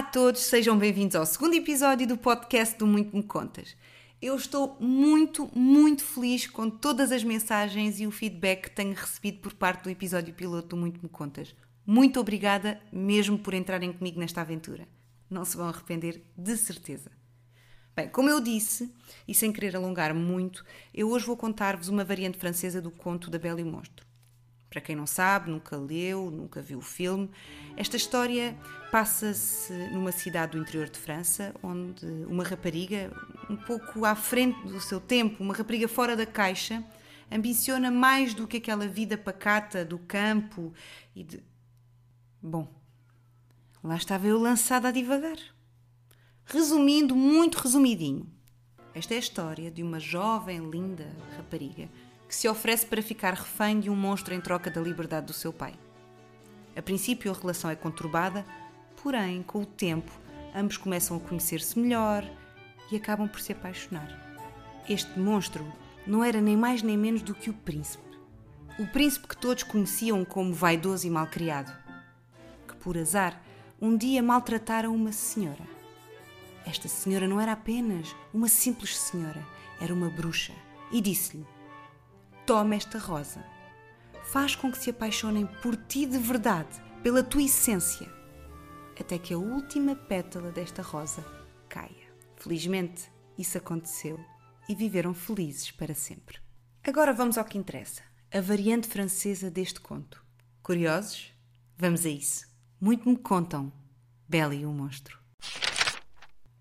a todos, sejam bem-vindos ao segundo episódio do podcast do Muito Me Contas. Eu estou muito, muito feliz com todas as mensagens e o feedback que tenho recebido por parte do episódio piloto do Muito Me Contas. Muito obrigada mesmo por entrarem comigo nesta aventura. Não se vão arrepender, de certeza. Bem, como eu disse, e sem querer alongar muito, eu hoje vou contar-vos uma variante francesa do conto da Bela e o Monstro. Para quem não sabe, nunca leu, nunca viu o filme, esta história passa-se numa cidade do interior de França, onde uma rapariga, um pouco à frente do seu tempo, uma rapariga fora da caixa, ambiciona mais do que aquela vida pacata do campo e de. Bom, lá estava eu lançada a divagar. Resumindo, muito resumidinho, esta é a história de uma jovem, linda rapariga que se oferece para ficar refém de um monstro em troca da liberdade do seu pai. A princípio, a relação é conturbada, porém, com o tempo, ambos começam a conhecer-se melhor e acabam por se apaixonar. Este monstro não era nem mais nem menos do que o príncipe. O príncipe que todos conheciam como vaidoso e malcriado, que por azar um dia maltrataram uma senhora. Esta senhora não era apenas uma simples senhora, era uma bruxa, e disse-lhe: Toma esta rosa. Faz com que se apaixonem por ti de verdade, pela tua essência, até que a última pétala desta rosa caia. Felizmente, isso aconteceu e viveram felizes para sempre. Agora vamos ao que interessa: a variante francesa deste conto. Curiosos? Vamos a isso. Muito me contam. Bela e o monstro.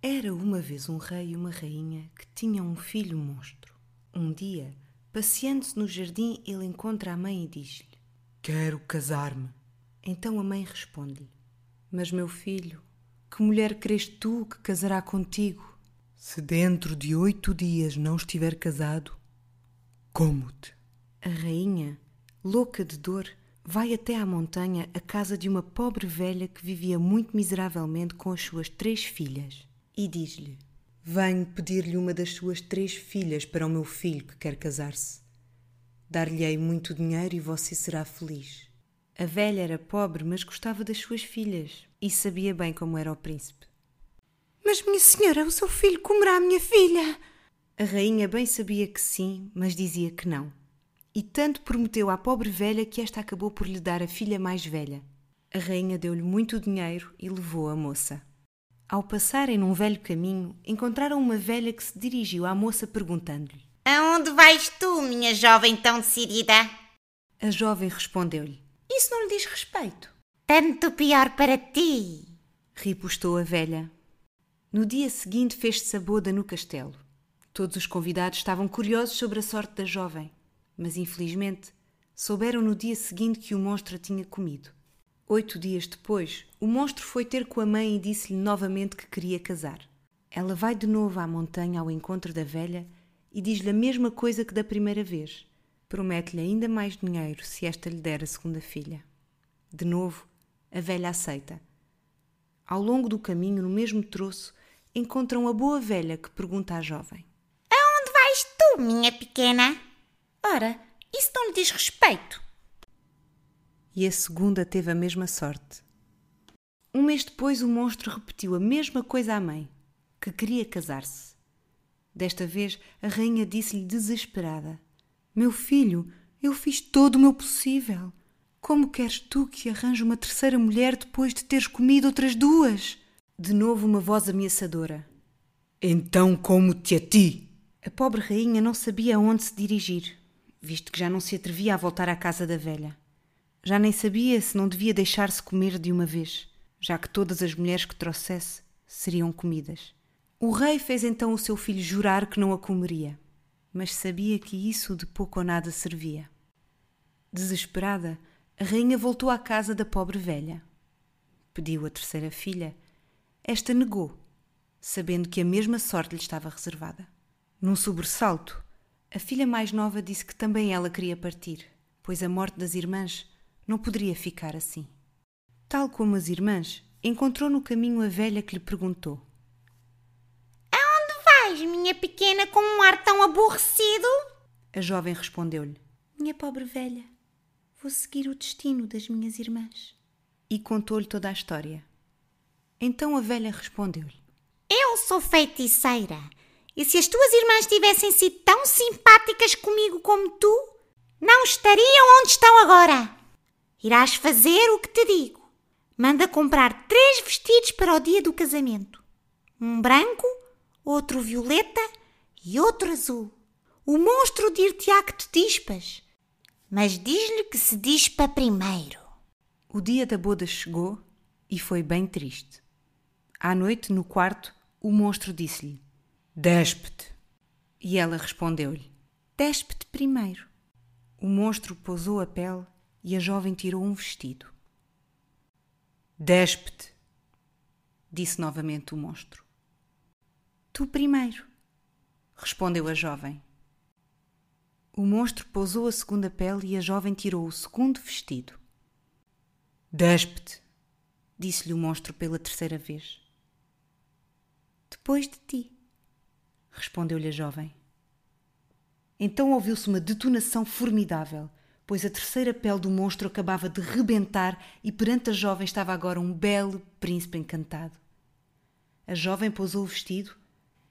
Era uma vez um rei e uma rainha que tinham um filho monstro. Um dia, Passeando-se no jardim, ele encontra a mãe e diz-lhe: Quero casar-me. Então a mãe responde-lhe: Mas meu filho, que mulher crês tu que casará contigo? Se dentro de oito dias não estiver casado, como-te. A rainha, louca de dor, vai até à montanha à casa de uma pobre velha que vivia muito miseravelmente com as suas três filhas e diz-lhe: Venho pedir-lhe uma das suas três filhas para o meu filho que quer casar-se. Dar-lhe-ei muito dinheiro e você será feliz. A velha era pobre, mas gostava das suas filhas e sabia bem como era o príncipe. Mas, minha senhora, o seu filho comerá a minha filha. A rainha bem sabia que sim, mas dizia que não. E tanto prometeu à pobre velha que esta acabou por lhe dar a filha mais velha. A rainha deu-lhe muito dinheiro e levou a moça. Ao passarem num velho caminho, encontraram uma velha que se dirigiu à moça perguntando-lhe: Aonde vais tu, minha jovem tão decidida? A jovem respondeu-lhe: Isso não lhe diz respeito. Tanto pior para ti, ripostou a velha. No dia seguinte fez-se a boda no castelo. Todos os convidados estavam curiosos sobre a sorte da jovem, mas infelizmente souberam no dia seguinte que o monstro a tinha comido. Oito dias depois, o monstro foi ter com a mãe e disse-lhe novamente que queria casar. Ela vai de novo à montanha ao encontro da velha e diz-lhe a mesma coisa que da primeira vez. Promete-lhe ainda mais dinheiro se esta lhe der a segunda filha. De novo, a velha aceita. Ao longo do caminho, no mesmo troço, encontram a boa velha que pergunta à jovem: Aonde vais tu, minha pequena? Ora, isso não lhe diz respeito e a segunda teve a mesma sorte. Um mês depois, o monstro repetiu a mesma coisa à mãe, que queria casar-se. Desta vez, a rainha disse-lhe desesperada: Meu filho, eu fiz todo o meu possível. Como queres tu que arranje uma terceira mulher depois de teres comido outras duas? De novo, uma voz ameaçadora. Então, como-te a ti? A pobre rainha não sabia aonde se dirigir, visto que já não se atrevia a voltar à casa da velha. Já nem sabia se não devia deixar-se comer de uma vez, já que todas as mulheres que trouxesse seriam comidas. O rei fez então o seu filho jurar que não a comeria, mas sabia que isso de pouco ou nada servia. Desesperada, a rainha voltou à casa da pobre velha. Pediu a terceira filha. Esta negou, sabendo que a mesma sorte lhe estava reservada. Num sobressalto, a filha mais nova disse que também ela queria partir, pois a morte das irmãs não poderia ficar assim. Tal como as irmãs, encontrou no caminho a velha que lhe perguntou: Aonde vais, minha pequena, com um ar tão aborrecido? A jovem respondeu-lhe: Minha pobre velha, vou seguir o destino das minhas irmãs. E contou-lhe toda a história. Então a velha respondeu-lhe: Eu sou feiticeira. E se as tuas irmãs tivessem sido tão simpáticas comigo como tu, não estariam onde estão agora. Irás fazer o que te digo. Manda comprar três vestidos para o dia do casamento: um branco, outro violeta e outro azul. O monstro dir-te-á que te dispas, mas diz-lhe que se dispa primeiro. O dia da boda chegou e foi bem triste. À noite, no quarto, o monstro disse-lhe: Despe-te. E ela respondeu-lhe: Despe-te primeiro. O monstro pousou a pele e a jovem tirou um vestido. Despe-te, disse novamente o monstro. Tu primeiro, respondeu a jovem. O monstro pousou a segunda pele e a jovem tirou o segundo vestido. Despe-te, disse-lhe o monstro pela terceira vez. Depois de ti, respondeu-lhe a jovem. Então ouviu-se uma detonação formidável, pois a terceira pele do monstro acabava de rebentar e perante a jovem estava agora um belo príncipe encantado. A jovem pousou o vestido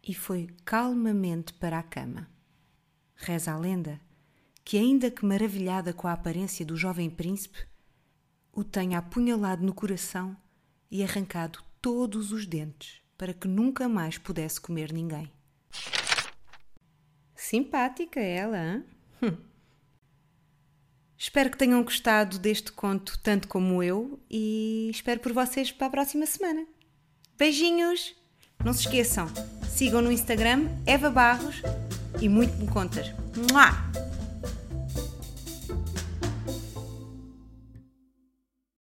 e foi calmamente para a cama. Reza a lenda que, ainda que maravilhada com a aparência do jovem príncipe, o tenha apunhalado no coração e arrancado todos os dentes para que nunca mais pudesse comer ninguém. Simpática ela, hein? Hum. Espero que tenham gostado deste conto tanto como eu e espero por vocês para a próxima semana. Beijinhos! Não se esqueçam, sigam no Instagram Eva Barros e muito me contas. Mua!